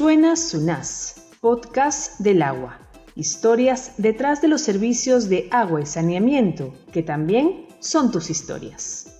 Suena Sunás, podcast del agua. Historias detrás de los servicios de agua y saneamiento, que también son tus historias.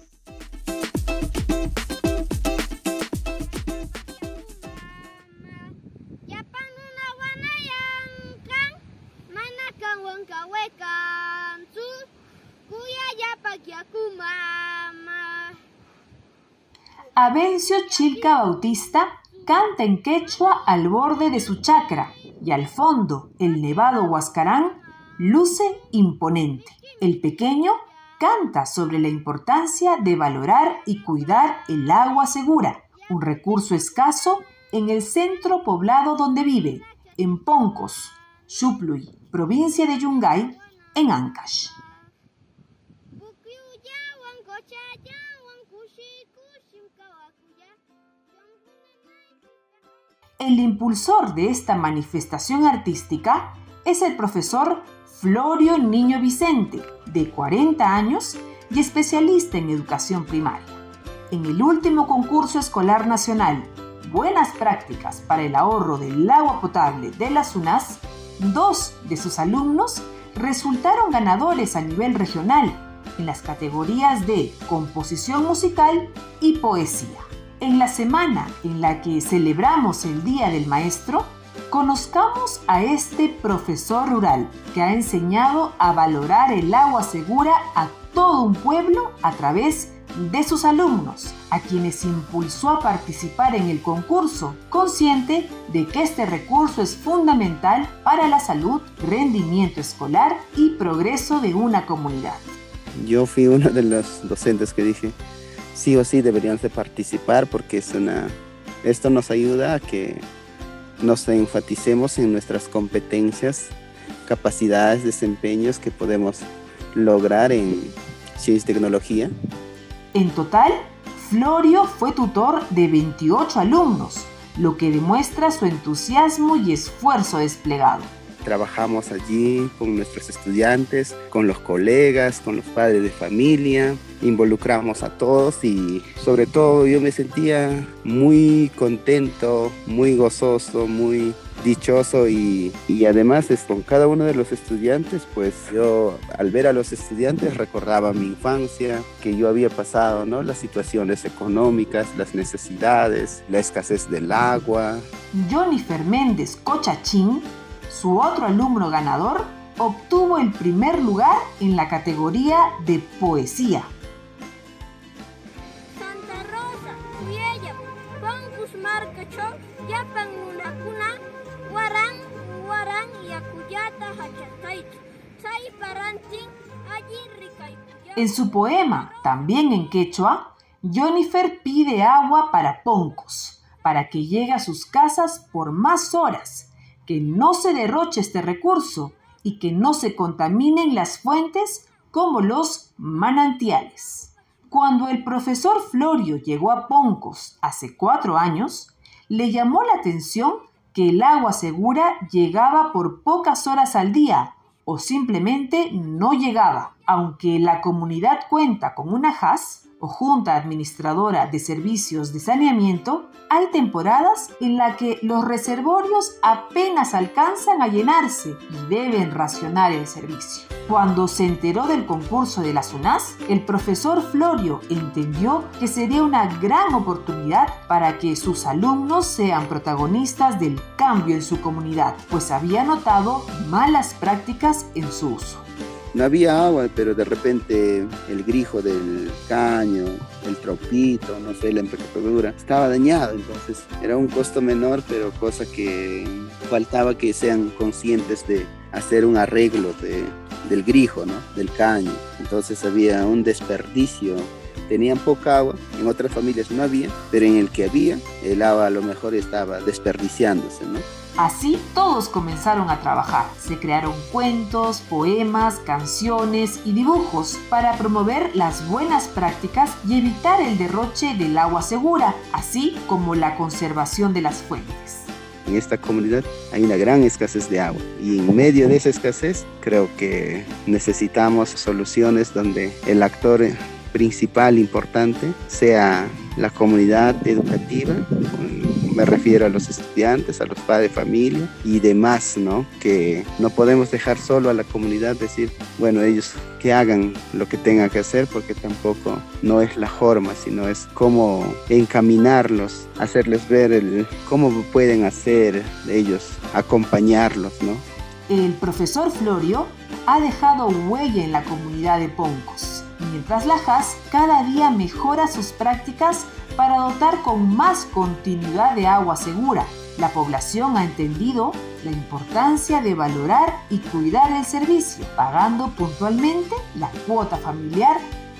Abencio Chilca Bautista canta en quechua al borde de su chacra y al fondo el nevado Huascarán luce imponente. El pequeño canta sobre la importancia de valorar y cuidar el agua segura, un recurso escaso en el centro poblado donde vive, en Poncos, Xupluy, provincia de Yungay, en Ancash. El impulsor de esta manifestación artística es el profesor Florio Niño Vicente, de 40 años y especialista en educación primaria. En el último concurso escolar nacional Buenas prácticas para el ahorro del agua potable de la SUNAS, dos de sus alumnos resultaron ganadores a nivel regional en las categorías de composición musical y poesía. En la semana en la que celebramos el Día del Maestro, conozcamos a este profesor rural que ha enseñado a valorar el agua segura a todo un pueblo a través de sus alumnos, a quienes impulsó a participar en el concurso, consciente de que este recurso es fundamental para la salud, rendimiento escolar y progreso de una comunidad. Yo fui uno de los docentes que dije, sí o sí deberían de participar porque es una, esto nos ayuda a que nos enfaticemos en nuestras competencias, capacidades, desempeños que podemos lograr en ciencia y tecnología. En total, Florio fue tutor de 28 alumnos, lo que demuestra su entusiasmo y esfuerzo desplegado. Trabajamos allí con nuestros estudiantes, con los colegas, con los padres de familia, involucramos a todos y sobre todo yo me sentía muy contento, muy gozoso, muy dichoso y, además es, con cada uno de los estudiantes, pues yo al ver a los estudiantes recordaba mi infancia, que yo había pasado, ¿no? Las situaciones económicas, las necesidades, la escasez del agua. Johnny Ferméndez Cochachín su otro alumno ganador obtuvo el primer lugar en la categoría de poesía. En su poema, también en quechua, Jennifer pide agua para Poncos, para que llegue a sus casas por más horas que no se derroche este recurso y que no se contaminen las fuentes como los manantiales. Cuando el profesor Florio llegó a Poncos hace cuatro años, le llamó la atención que el agua segura llegaba por pocas horas al día o simplemente no llegaba. Aunque la comunidad cuenta con una JAS, o Junta Administradora de Servicios de Saneamiento, hay temporadas en las que los reservorios apenas alcanzan a llenarse y deben racionar el servicio. Cuando se enteró del concurso de la SUNAS, el profesor Florio entendió que sería una gran oportunidad para que sus alumnos sean protagonistas del cambio en su comunidad, pues había notado malas prácticas en su uso no había agua, pero de repente el grijo del caño, el tropito, no sé, la empacadura, estaba dañado, entonces era un costo menor, pero cosa que faltaba que sean conscientes de hacer un arreglo del grijo, ¿no? del caño. Entonces había un desperdicio tenían poca agua, en otras familias no había, pero en el que había, el agua a lo mejor estaba desperdiciándose, ¿no? Así todos comenzaron a trabajar. Se crearon cuentos, poemas, canciones y dibujos para promover las buenas prácticas y evitar el derroche del agua segura, así como la conservación de las fuentes. En esta comunidad hay una gran escasez de agua y en medio de esa escasez creo que necesitamos soluciones donde el actor principal importante sea la comunidad educativa, me refiero a los estudiantes, a los padres de familia y demás, ¿no? Que no podemos dejar solo a la comunidad decir, bueno, ellos que hagan lo que tengan que hacer porque tampoco no es la forma, sino es cómo encaminarlos, hacerles ver el, cómo pueden hacer ellos, acompañarlos, ¿no? El profesor Florio ha dejado huella en la comunidad de Poncos, mientras la JAS cada día mejora sus prácticas para dotar con más continuidad de agua segura. La población ha entendido la importancia de valorar y cuidar el servicio, pagando puntualmente la cuota familiar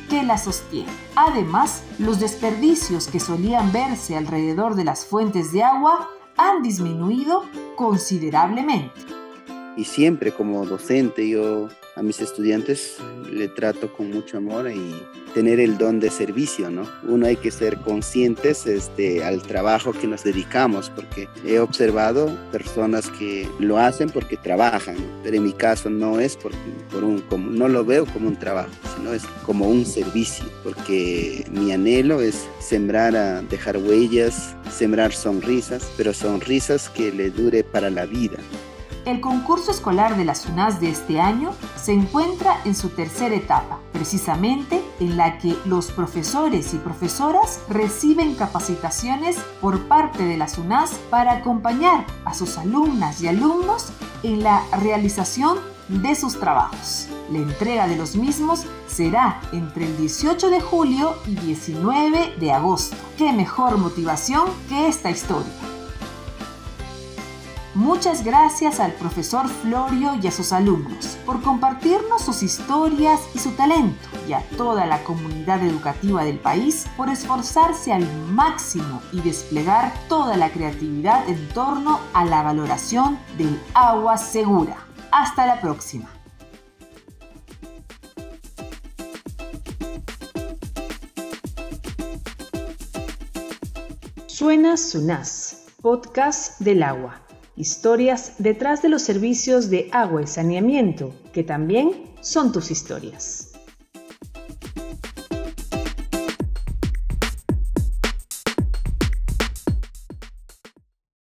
que la sostiene. Además, los desperdicios que solían verse alrededor de las fuentes de agua han disminuido considerablemente. Y siempre como docente yo a mis estudiantes le trato con mucho amor y tener el don de servicio, ¿no? Uno hay que ser conscientes este, al trabajo que nos dedicamos, porque he observado personas que lo hacen porque trabajan, pero en mi caso no es por, un, como, no lo veo como un trabajo, sino es como un servicio, porque mi anhelo es sembrar, a dejar huellas, sembrar sonrisas, pero sonrisas que le dure para la vida. El concurso escolar de la SUNAS de este año se encuentra en su tercera etapa, precisamente en la que los profesores y profesoras reciben capacitaciones por parte de la SUNAS para acompañar a sus alumnas y alumnos en la realización de sus trabajos. La entrega de los mismos será entre el 18 de julio y 19 de agosto. ¿Qué mejor motivación que esta historia? Muchas gracias al profesor Florio y a sus alumnos por compartirnos sus historias y su talento y a toda la comunidad educativa del país por esforzarse al máximo y desplegar toda la creatividad en torno a la valoración del agua segura. Hasta la próxima. Suena Sunas, podcast del agua historias detrás de los servicios de agua y saneamiento, que también son tus historias.